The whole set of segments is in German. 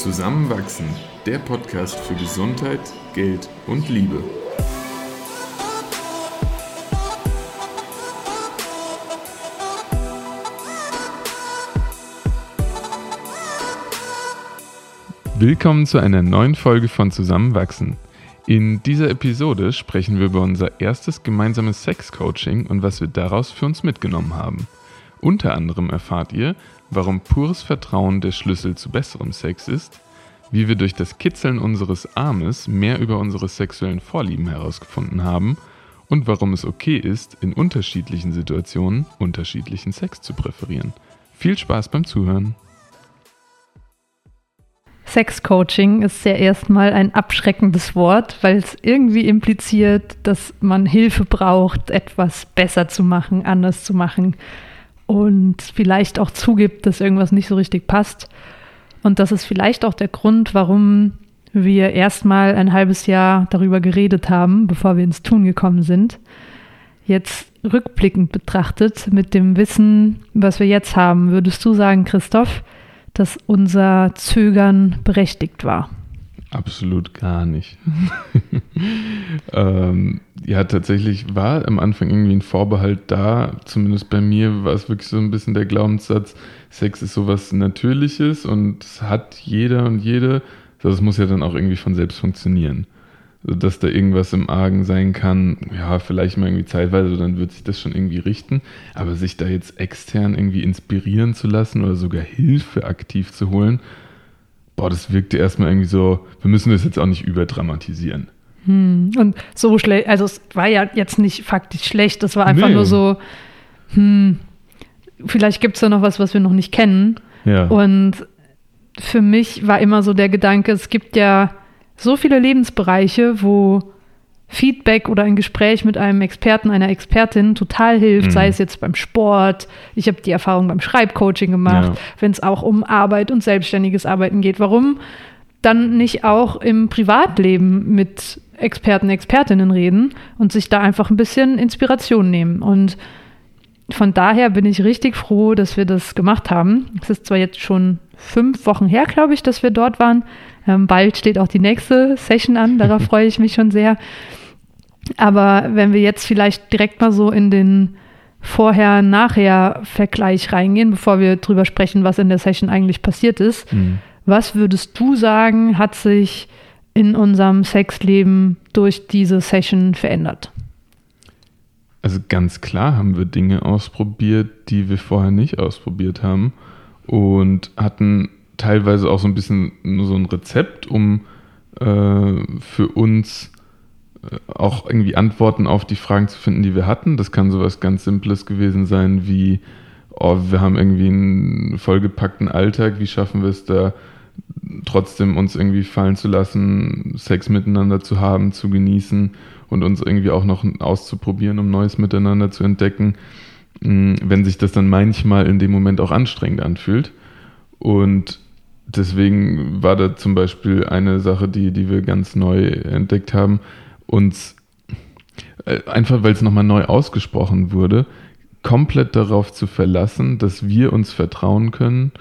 Zusammenwachsen, der Podcast für Gesundheit, Geld und Liebe. Willkommen zu einer neuen Folge von Zusammenwachsen. In dieser Episode sprechen wir über unser erstes gemeinsames Sex-Coaching und was wir daraus für uns mitgenommen haben. Unter anderem erfahrt ihr, warum pures Vertrauen der Schlüssel zu besserem Sex ist, wie wir durch das Kitzeln unseres Armes mehr über unsere sexuellen Vorlieben herausgefunden haben und warum es okay ist, in unterschiedlichen Situationen unterschiedlichen Sex zu präferieren. Viel Spaß beim Zuhören! Sexcoaching ist ja erstmal ein abschreckendes Wort, weil es irgendwie impliziert, dass man Hilfe braucht, etwas besser zu machen, anders zu machen und vielleicht auch zugibt, dass irgendwas nicht so richtig passt. Und das ist vielleicht auch der Grund, warum wir erstmal ein halbes Jahr darüber geredet haben, bevor wir ins Tun gekommen sind. Jetzt rückblickend betrachtet, mit dem Wissen, was wir jetzt haben, würdest du sagen, Christoph, dass unser Zögern berechtigt war? Absolut gar nicht. ähm, ja, tatsächlich war am Anfang irgendwie ein Vorbehalt da. Zumindest bei mir war es wirklich so ein bisschen der Glaubenssatz, Sex ist sowas Natürliches und hat jeder und jede. Das muss ja dann auch irgendwie von selbst funktionieren. Dass da irgendwas im Argen sein kann, ja, vielleicht mal irgendwie zeitweise, dann wird sich das schon irgendwie richten. Aber sich da jetzt extern irgendwie inspirieren zu lassen oder sogar Hilfe aktiv zu holen, boah, das wirkte erstmal irgendwie so, wir müssen das jetzt auch nicht überdramatisieren. Hm. Und so schlecht, also es war ja jetzt nicht faktisch schlecht, das war einfach nee. nur so, hm, vielleicht gibt es da noch was, was wir noch nicht kennen. Ja. Und für mich war immer so der Gedanke, es gibt ja so viele Lebensbereiche, wo Feedback oder ein Gespräch mit einem Experten, einer Expertin total hilft, mhm. sei es jetzt beim Sport, ich habe die Erfahrung beim Schreibcoaching gemacht, ja. wenn es auch um Arbeit und selbstständiges Arbeiten geht. Warum dann nicht auch im Privatleben mit Experten, Expertinnen reden und sich da einfach ein bisschen Inspiration nehmen? Und von daher bin ich richtig froh, dass wir das gemacht haben. Es ist zwar jetzt schon fünf Wochen her, glaube ich, dass wir dort waren. Ähm, bald steht auch die nächste Session an, darauf freue ich mich schon sehr. Aber wenn wir jetzt vielleicht direkt mal so in den Vorher-Nachher-Vergleich reingehen, bevor wir drüber sprechen, was in der Session eigentlich passiert ist, mhm. was würdest du sagen, hat sich in unserem Sexleben durch diese Session verändert? Also ganz klar haben wir Dinge ausprobiert, die wir vorher nicht ausprobiert haben und hatten teilweise auch so ein bisschen nur so ein Rezept, um äh, für uns auch irgendwie Antworten auf die Fragen zu finden, die wir hatten. Das kann sowas ganz Simples gewesen sein wie, oh, wir haben irgendwie einen vollgepackten Alltag, wie schaffen wir es da trotzdem uns irgendwie fallen zu lassen, Sex miteinander zu haben, zu genießen und uns irgendwie auch noch auszuprobieren, um Neues miteinander zu entdecken, mm, wenn sich das dann manchmal in dem Moment auch anstrengend anfühlt. Und deswegen war da zum Beispiel eine Sache, die, die wir ganz neu entdeckt haben, uns äh, einfach, weil es nochmal neu ausgesprochen wurde, komplett darauf zu verlassen, dass wir uns vertrauen können,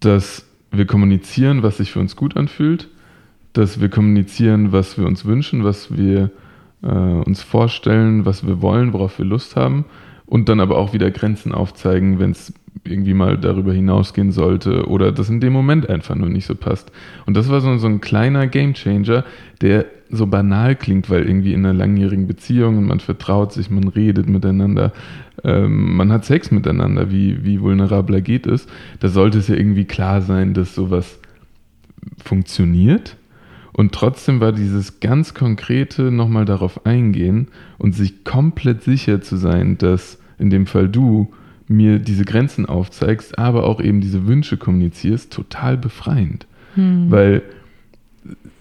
dass wir kommunizieren, was sich für uns gut anfühlt, dass wir kommunizieren, was wir uns wünschen, was wir äh, uns vorstellen, was wir wollen, worauf wir Lust haben und dann aber auch wieder Grenzen aufzeigen, wenn es irgendwie mal darüber hinausgehen sollte oder das in dem Moment einfach nur nicht so passt. Und das war so, so ein kleiner Gamechanger, der so banal klingt, weil irgendwie in einer langjährigen Beziehung man vertraut sich, man redet miteinander, ähm, man hat Sex miteinander, wie, wie vulnerabler geht es. Da sollte es ja irgendwie klar sein, dass sowas funktioniert. Und trotzdem war dieses ganz konkrete nochmal darauf eingehen und sich komplett sicher zu sein, dass in dem Fall du mir diese Grenzen aufzeigst, aber auch eben diese Wünsche kommunizierst, total befreiend. Hm. Weil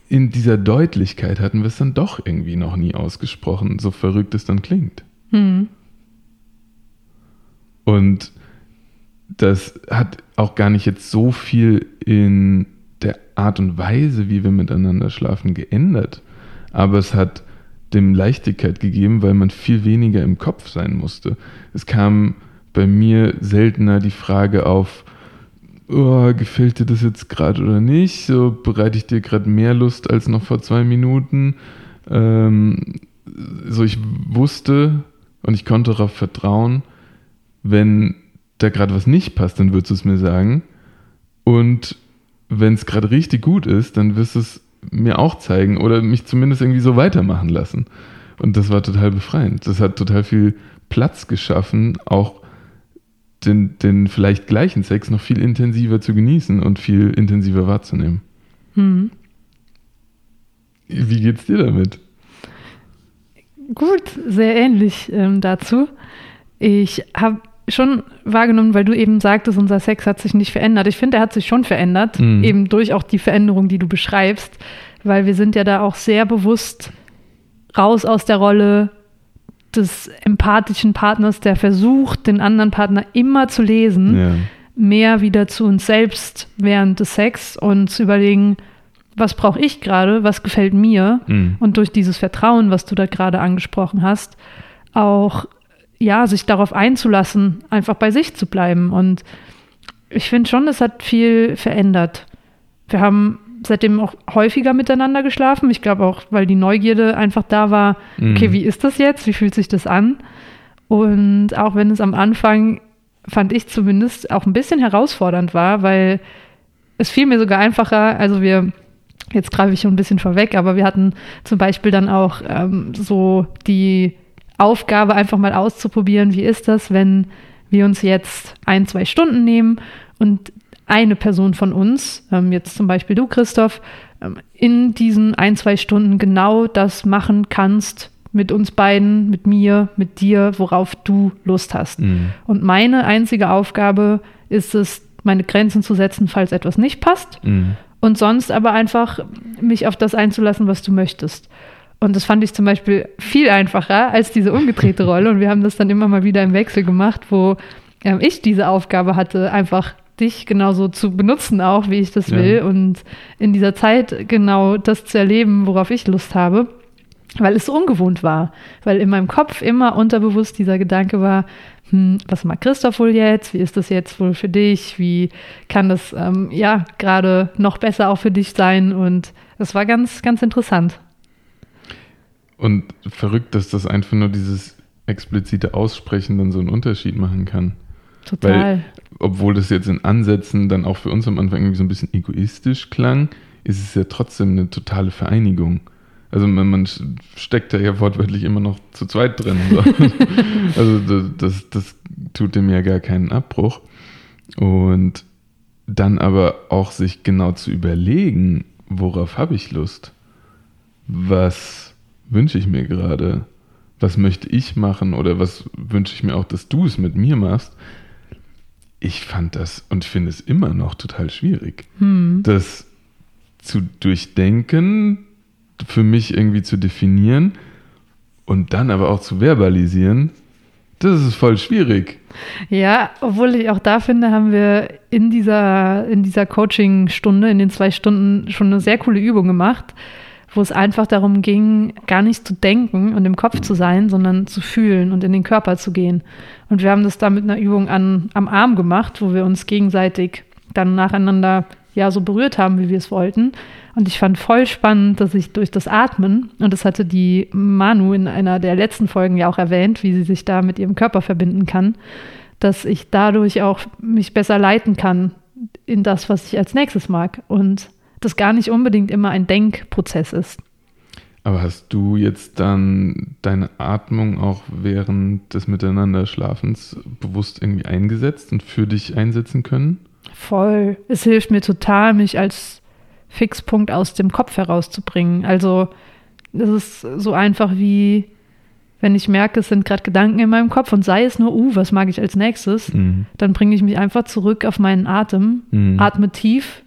in dieser Deutlichkeit hatten wir es dann doch irgendwie noch nie ausgesprochen, so verrückt es dann klingt. Hm. Und das hat auch gar nicht jetzt so viel in der Art und Weise, wie wir miteinander schlafen, geändert. Aber es hat dem Leichtigkeit gegeben, weil man viel weniger im Kopf sein musste. Es kam bei mir seltener die Frage auf, oh, gefällt dir das jetzt gerade oder nicht? So bereite ich dir gerade mehr Lust als noch vor zwei Minuten. Ähm, so ich wusste und ich konnte darauf vertrauen, wenn da gerade was nicht passt, dann würdest du es mir sagen. Und wenn es gerade richtig gut ist, dann wirst du es mir auch zeigen oder mich zumindest irgendwie so weitermachen lassen. Und das war total befreiend. Das hat total viel Platz geschaffen, auch den, den vielleicht gleichen Sex noch viel intensiver zu genießen und viel intensiver wahrzunehmen. Hm. Wie geht's dir damit? Gut, sehr ähnlich ähm, dazu. Ich habe schon wahrgenommen, weil du eben sagtest, unser Sex hat sich nicht verändert. Ich finde, er hat sich schon verändert, mhm. eben durch auch die Veränderung, die du beschreibst, weil wir sind ja da auch sehr bewusst raus aus der Rolle des empathischen Partners, der versucht, den anderen Partner immer zu lesen, ja. mehr wieder zu uns selbst während des Sex und zu überlegen, was brauche ich gerade, was gefällt mir mhm. und durch dieses Vertrauen, was du da gerade angesprochen hast, auch ja, sich darauf einzulassen, einfach bei sich zu bleiben. Und ich finde schon, es hat viel verändert. Wir haben seitdem auch häufiger miteinander geschlafen. Ich glaube auch, weil die Neugierde einfach da war, mhm. okay, wie ist das jetzt? Wie fühlt sich das an? Und auch wenn es am Anfang, fand ich zumindest, auch ein bisschen herausfordernd war, weil es fiel mir sogar einfacher, also wir, jetzt greife ich schon ein bisschen vorweg, aber wir hatten zum Beispiel dann auch ähm, so die Aufgabe, einfach mal auszuprobieren, wie ist das, wenn wir uns jetzt ein, zwei Stunden nehmen und eine Person von uns, ähm, jetzt zum Beispiel du, Christoph, ähm, in diesen ein, zwei Stunden genau das machen kannst mit uns beiden, mit mir, mit dir, worauf du Lust hast. Mhm. Und meine einzige Aufgabe ist es, meine Grenzen zu setzen, falls etwas nicht passt. Mhm. Und sonst aber einfach mich auf das einzulassen, was du möchtest. Und das fand ich zum Beispiel viel einfacher als diese umgedrehte Rolle. Und wir haben das dann immer mal wieder im Wechsel gemacht, wo ähm, ich diese Aufgabe hatte, einfach dich genauso zu benutzen, auch wie ich das will. Ja. Und in dieser Zeit genau das zu erleben, worauf ich Lust habe. Weil es so ungewohnt war. Weil in meinem Kopf immer unterbewusst dieser Gedanke war, hm, was mag Christoph wohl jetzt? Wie ist das jetzt wohl für dich? Wie kann das ähm, ja gerade noch besser auch für dich sein? Und das war ganz, ganz interessant. Und verrückt, dass das einfach nur dieses explizite Aussprechen dann so einen Unterschied machen kann. Total. Weil, obwohl das jetzt in Ansätzen dann auch für uns am Anfang irgendwie so ein bisschen egoistisch klang, ist es ja trotzdem eine totale Vereinigung. Also man, man steckt da ja wortwörtlich immer noch zu zweit drin. So. also das, das tut dem ja gar keinen Abbruch. Und dann aber auch sich genau zu überlegen, worauf habe ich Lust? Was wünsche ich mir gerade? Was möchte ich machen oder was wünsche ich mir auch, dass du es mit mir machst? Ich fand das und finde es immer noch total schwierig, hm. das zu durchdenken, für mich irgendwie zu definieren und dann aber auch zu verbalisieren. Das ist voll schwierig. Ja, obwohl ich auch da finde, haben wir in dieser, in dieser Coaching-Stunde, in den zwei Stunden schon eine sehr coole Übung gemacht wo es einfach darum ging, gar nicht zu denken und im Kopf zu sein, sondern zu fühlen und in den Körper zu gehen. Und wir haben das da mit einer Übung an, am Arm gemacht, wo wir uns gegenseitig dann nacheinander ja so berührt haben, wie wir es wollten. Und ich fand voll spannend, dass ich durch das Atmen, und das hatte die Manu in einer der letzten Folgen ja auch erwähnt, wie sie sich da mit ihrem Körper verbinden kann, dass ich dadurch auch mich besser leiten kann in das, was ich als nächstes mag. Und das gar nicht unbedingt immer ein Denkprozess ist. Aber hast du jetzt dann deine Atmung auch während des Miteinanderschlafens bewusst irgendwie eingesetzt und für dich einsetzen können? Voll. Es hilft mir total, mich als Fixpunkt aus dem Kopf herauszubringen. Also, das ist so einfach wie, wenn ich merke, es sind gerade Gedanken in meinem Kopf und sei es nur, uh, was mag ich als nächstes, mhm. dann bringe ich mich einfach zurück auf meinen Atem, mhm. atme tief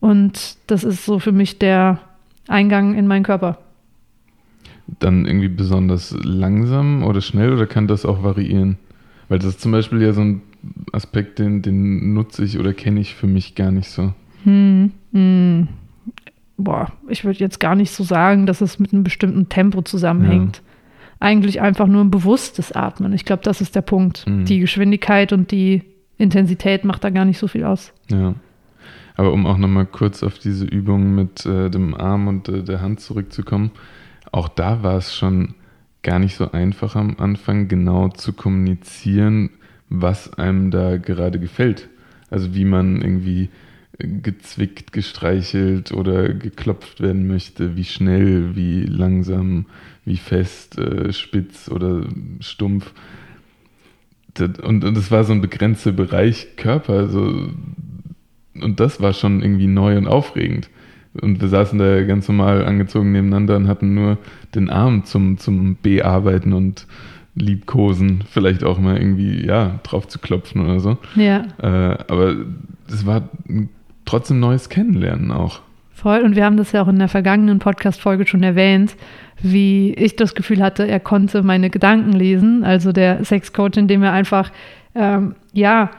und das ist so für mich der Eingang in meinen Körper. Dann irgendwie besonders langsam oder schnell oder kann das auch variieren? Weil das ist zum Beispiel ja so ein Aspekt, den, den nutze ich oder kenne ich für mich gar nicht so. Hm, hm. Boah, ich würde jetzt gar nicht so sagen, dass es mit einem bestimmten Tempo zusammenhängt. Ja. Eigentlich einfach nur ein bewusstes Atmen. Ich glaube, das ist der Punkt. Mhm. Die Geschwindigkeit und die Intensität macht da gar nicht so viel aus. Ja. Aber um auch nochmal kurz auf diese Übung mit äh, dem Arm und äh, der Hand zurückzukommen, auch da war es schon gar nicht so einfach am Anfang genau zu kommunizieren, was einem da gerade gefällt. Also wie man irgendwie gezwickt, gestreichelt oder geklopft werden möchte, wie schnell, wie langsam, wie fest, äh, spitz oder stumpf. Und, und das war so ein begrenzter Bereich Körper. Also, und das war schon irgendwie neu und aufregend. Und wir saßen da ganz normal angezogen nebeneinander und hatten nur den Arm zum, zum Bearbeiten und Liebkosen, vielleicht auch mal irgendwie, ja, drauf zu klopfen oder so. Ja. Äh, aber es war trotzdem neues Kennenlernen auch. Voll. Und wir haben das ja auch in der vergangenen Podcast-Folge schon erwähnt, wie ich das Gefühl hatte, er konnte meine Gedanken lesen. Also der Sexcoach, indem er einfach, ähm, ja,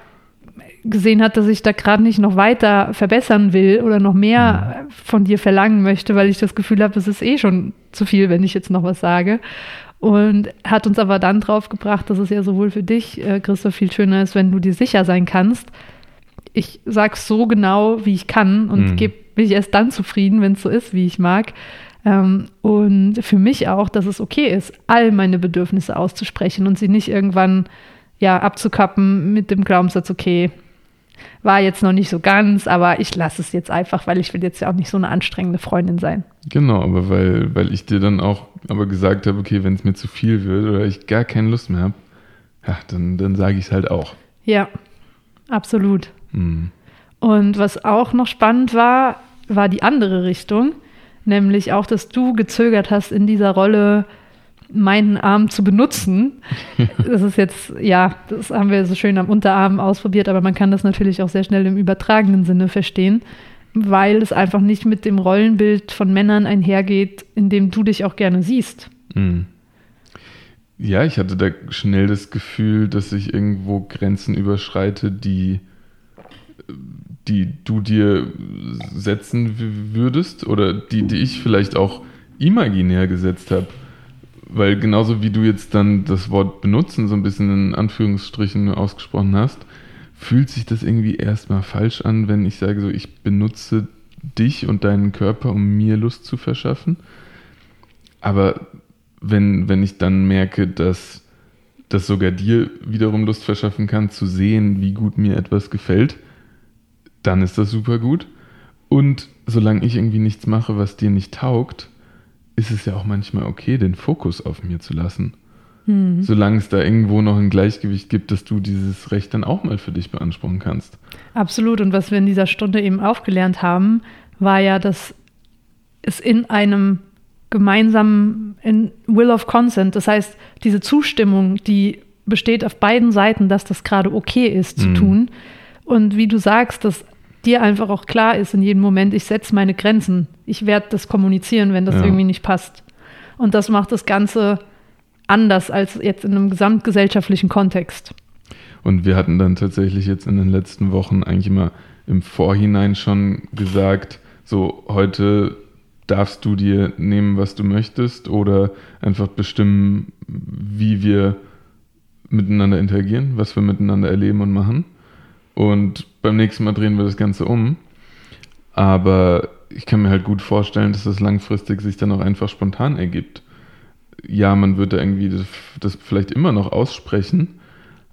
gesehen hat, dass ich da gerade nicht noch weiter verbessern will oder noch mehr mhm. von dir verlangen möchte, weil ich das Gefühl habe, es ist eh schon zu viel, wenn ich jetzt noch was sage. Und hat uns aber dann drauf gebracht, dass es ja sowohl für dich, äh, Christoph, viel schöner ist, wenn du dir sicher sein kannst. Ich sag's so genau, wie ich kann und mhm. gebe mich erst dann zufrieden, wenn es so ist, wie ich mag. Ähm, und für mich auch, dass es okay ist, all meine Bedürfnisse auszusprechen und sie nicht irgendwann ja abzukappen mit dem Glaubenssatz, okay, war jetzt noch nicht so ganz, aber ich lasse es jetzt einfach, weil ich will jetzt ja auch nicht so eine anstrengende Freundin sein. Genau, aber weil, weil ich dir dann auch aber gesagt habe, okay, wenn es mir zu viel wird oder ich gar keine Lust mehr habe, ja, dann, dann sage ich es halt auch. Ja, absolut. Mhm. Und was auch noch spannend war, war die andere Richtung, nämlich auch, dass du gezögert hast in dieser Rolle, meinen Arm zu benutzen. Das ist jetzt, ja, das haben wir so schön am Unterarm ausprobiert, aber man kann das natürlich auch sehr schnell im übertragenen Sinne verstehen, weil es einfach nicht mit dem Rollenbild von Männern einhergeht, in dem du dich auch gerne siehst. Mhm. Ja, ich hatte da schnell das Gefühl, dass ich irgendwo Grenzen überschreite, die, die du dir setzen würdest oder die, die ich vielleicht auch imaginär gesetzt habe weil genauso wie du jetzt dann das Wort benutzen so ein bisschen in Anführungsstrichen ausgesprochen hast, fühlt sich das irgendwie erstmal falsch an, wenn ich sage so, ich benutze dich und deinen Körper, um mir Lust zu verschaffen. Aber wenn, wenn ich dann merke, dass das sogar dir wiederum Lust verschaffen kann, zu sehen, wie gut mir etwas gefällt, dann ist das super gut. Und solange ich irgendwie nichts mache, was dir nicht taugt, ist es ja auch manchmal okay, den Fokus auf mir zu lassen. Mhm. Solange es da irgendwo noch ein Gleichgewicht gibt, dass du dieses Recht dann auch mal für dich beanspruchen kannst. Absolut. Und was wir in dieser Stunde eben aufgelernt haben, war ja, dass es in einem gemeinsamen in Will of Consent, das heißt, diese Zustimmung, die besteht auf beiden Seiten, dass das gerade okay ist zu mhm. tun. Und wie du sagst, dass dir einfach auch klar ist in jedem Moment, ich setze meine Grenzen. Ich werde das kommunizieren, wenn das ja. irgendwie nicht passt. Und das macht das Ganze anders als jetzt in einem gesamtgesellschaftlichen Kontext. Und wir hatten dann tatsächlich jetzt in den letzten Wochen eigentlich immer im Vorhinein schon gesagt, so heute darfst du dir nehmen, was du möchtest oder einfach bestimmen, wie wir miteinander interagieren, was wir miteinander erleben und machen. Und beim nächsten Mal drehen wir das Ganze um. Aber ich kann mir halt gut vorstellen, dass das langfristig sich dann auch einfach spontan ergibt. Ja, man würde irgendwie das, das vielleicht immer noch aussprechen,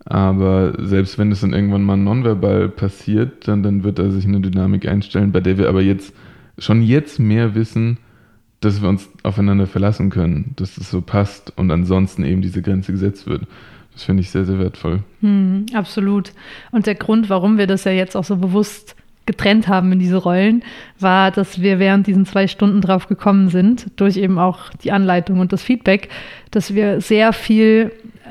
aber selbst wenn es dann irgendwann mal nonverbal passiert, dann, dann wird da sich eine Dynamik einstellen, bei der wir aber jetzt schon jetzt mehr wissen, dass wir uns aufeinander verlassen können, dass es so passt und ansonsten eben diese Grenze gesetzt wird. Das finde ich sehr, sehr wertvoll. Hm, absolut. Und der Grund, warum wir das ja jetzt auch so bewusst getrennt haben in diese Rollen, war, dass wir während diesen zwei Stunden drauf gekommen sind, durch eben auch die Anleitung und das Feedback, dass wir sehr viel,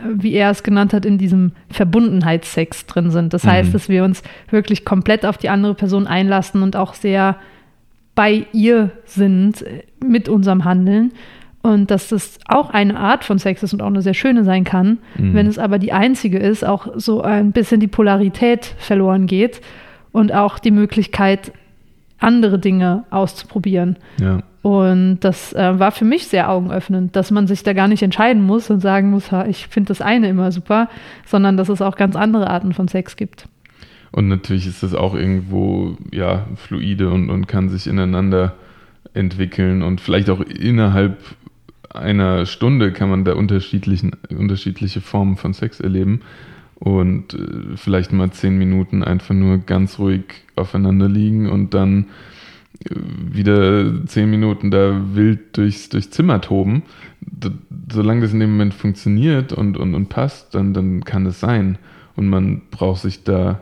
wie er es genannt hat, in diesem Verbundenheitssex drin sind. Das mhm. heißt, dass wir uns wirklich komplett auf die andere Person einlassen und auch sehr bei ihr sind mit unserem Handeln. Und dass das auch eine Art von Sex ist und auch eine sehr schöne sein kann. Mhm. Wenn es aber die einzige ist, auch so ein bisschen die Polarität verloren geht und auch die Möglichkeit, andere Dinge auszuprobieren. Ja. Und das äh, war für mich sehr augenöffnend, dass man sich da gar nicht entscheiden muss und sagen muss, ha, ich finde das eine immer super, sondern dass es auch ganz andere Arten von Sex gibt. Und natürlich ist das auch irgendwo ja fluide und, und kann sich ineinander entwickeln und vielleicht auch innerhalb einer Stunde kann man da unterschiedlichen, unterschiedliche Formen von Sex erleben und äh, vielleicht mal zehn Minuten einfach nur ganz ruhig aufeinander liegen und dann äh, wieder zehn Minuten da wild durchs, durchs Zimmer toben. D solange das in dem Moment funktioniert und, und, und passt, dann, dann kann es sein. Und man braucht sich da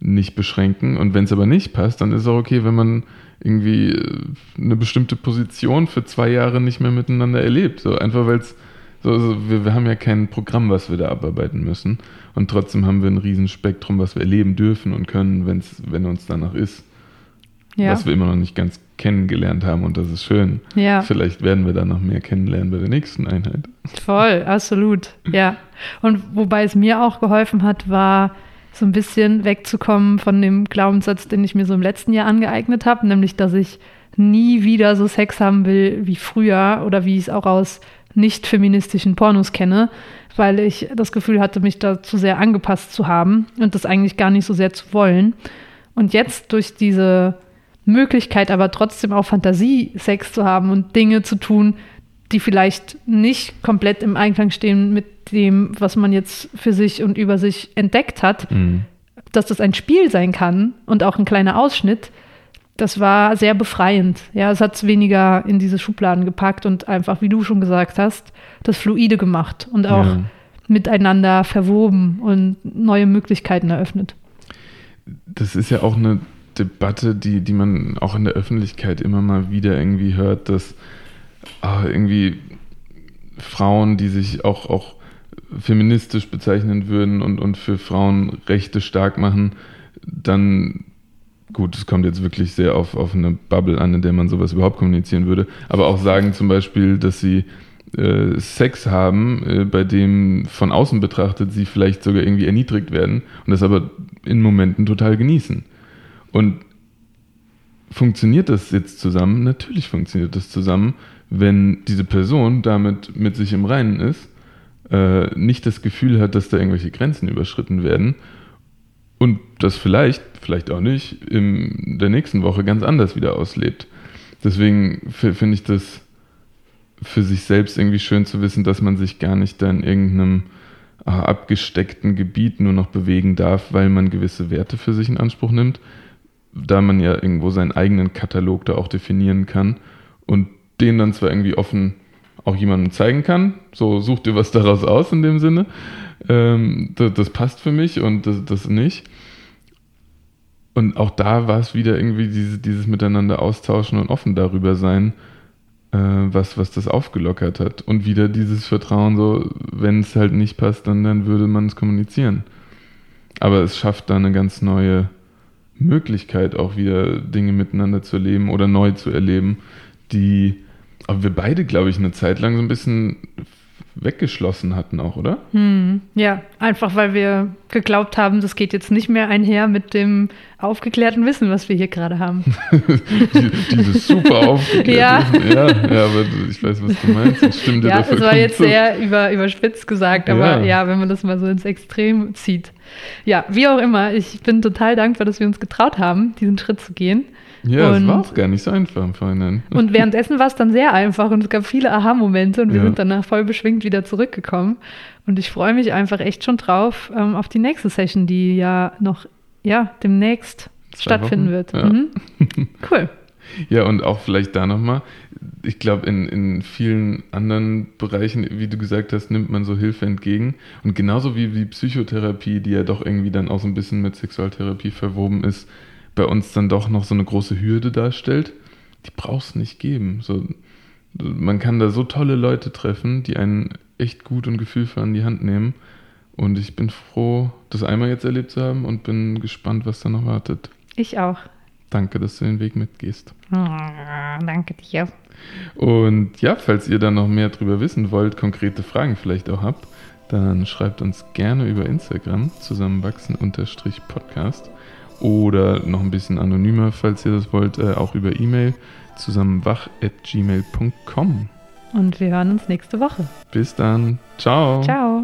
nicht beschränken. Und wenn es aber nicht passt, dann ist es auch okay, wenn man irgendwie äh, eine bestimmte Position für zwei Jahre nicht mehr miteinander erlebt. So einfach weil es so, also wir, wir haben ja kein Programm, was wir da abarbeiten müssen. Und trotzdem haben wir ein Riesenspektrum, was wir erleben dürfen und können, wenn's, wenn uns danach ist. Ja. Was wir immer noch nicht ganz kennengelernt haben und das ist schön. Ja. Vielleicht werden wir da noch mehr kennenlernen bei der nächsten Einheit. Voll, absolut. Ja. Und wobei es mir auch geholfen hat, war so ein bisschen wegzukommen von dem Glaubenssatz, den ich mir so im letzten Jahr angeeignet habe, nämlich dass ich nie wieder so Sex haben will wie früher oder wie ich es auch aus nicht feministischen Pornos kenne, weil ich das Gefühl hatte, mich da zu sehr angepasst zu haben und das eigentlich gar nicht so sehr zu wollen. Und jetzt durch diese Möglichkeit, aber trotzdem auch Fantasie-Sex zu haben und Dinge zu tun, die vielleicht nicht komplett im Einklang stehen mit dem, was man jetzt für sich und über sich entdeckt hat, mhm. dass das ein Spiel sein kann und auch ein kleiner Ausschnitt, das war sehr befreiend. Ja, es hat es weniger in diese Schubladen gepackt und einfach, wie du schon gesagt hast, das Fluide gemacht und auch ja. miteinander verwoben und neue Möglichkeiten eröffnet. Das ist ja auch eine Debatte, die, die man auch in der Öffentlichkeit immer mal wieder irgendwie hört, dass ah, irgendwie Frauen, die sich auch, auch feministisch bezeichnen würden und, und für Frauenrechte stark machen, dann gut, es kommt jetzt wirklich sehr auf, auf eine Bubble an, in der man sowas überhaupt kommunizieren würde, aber auch sagen zum Beispiel, dass sie äh, Sex haben, äh, bei dem von außen betrachtet sie vielleicht sogar irgendwie erniedrigt werden und das aber in Momenten total genießen. Und funktioniert das jetzt zusammen? Natürlich funktioniert das zusammen, wenn diese Person damit mit sich im Reinen ist, äh, nicht das Gefühl hat, dass da irgendwelche Grenzen überschritten werden und das vielleicht, vielleicht auch nicht, in der nächsten Woche ganz anders wieder auslebt. Deswegen finde ich das für sich selbst irgendwie schön zu wissen, dass man sich gar nicht da in irgendeinem äh, abgesteckten Gebiet nur noch bewegen darf, weil man gewisse Werte für sich in Anspruch nimmt, da man ja irgendwo seinen eigenen Katalog da auch definieren kann und den dann zwar irgendwie offen auch jemandem zeigen kann, so such dir was daraus aus in dem Sinne, ähm, das, das, passt für mich und das, das nicht. Und auch da war es wieder irgendwie diese, dieses Miteinander austauschen und offen darüber sein, äh, was, was das aufgelockert hat. Und wieder dieses Vertrauen, so, wenn es halt nicht passt, dann, dann würde man es kommunizieren. Aber es schafft da eine ganz neue Möglichkeit, auch wieder Dinge miteinander zu erleben oder neu zu erleben, die aber wir beide, glaube ich, eine Zeit lang so ein bisschen weggeschlossen hatten auch, oder? Hm, ja, einfach weil wir geglaubt haben, das geht jetzt nicht mehr einher mit dem aufgeklärten Wissen, was wir hier gerade haben. Dieses super aufgeklärte ja. Wissen. Ja, ja, aber ich weiß, was du meinst. Das stimmt ja, das war jetzt sehr über, überspitzt gesagt, aber ja. ja, wenn man das mal so ins Extrem zieht. Ja, wie auch immer, ich bin total dankbar, dass wir uns getraut haben, diesen Schritt zu gehen. Ja, es war auch gar nicht so einfach im Vorhinein. Und währenddessen war es dann sehr einfach und es gab viele Aha-Momente und wir ja. sind danach voll beschwingt wieder zurückgekommen. Und ich freue mich einfach echt schon drauf ähm, auf die nächste Session, die ja noch ja, demnächst Zwei stattfinden Wochen. wird. Ja. Mhm. Cool. Ja, und auch vielleicht da nochmal, ich glaube, in, in vielen anderen Bereichen, wie du gesagt hast, nimmt man so Hilfe entgegen. Und genauso wie, wie Psychotherapie, die ja doch irgendwie dann auch so ein bisschen mit Sexualtherapie verwoben ist, bei uns dann doch noch so eine große Hürde darstellt, die braucht es nicht geben. So, man kann da so tolle Leute treffen, die einen echt gut und gefühlvoll an die Hand nehmen. Und ich bin froh, das einmal jetzt erlebt zu haben und bin gespannt, was da noch wartet. Ich auch. Danke, dass du den Weg mitgehst. Oh, danke dir. Und ja, falls ihr da noch mehr drüber wissen wollt, konkrete Fragen vielleicht auch habt, dann schreibt uns gerne über Instagram zusammenwachsen-podcast oder noch ein bisschen anonymer, falls ihr das wollt, äh, auch über E-Mail zusammenwach.gmail.com. Und wir hören uns nächste Woche. Bis dann. Ciao. Ciao.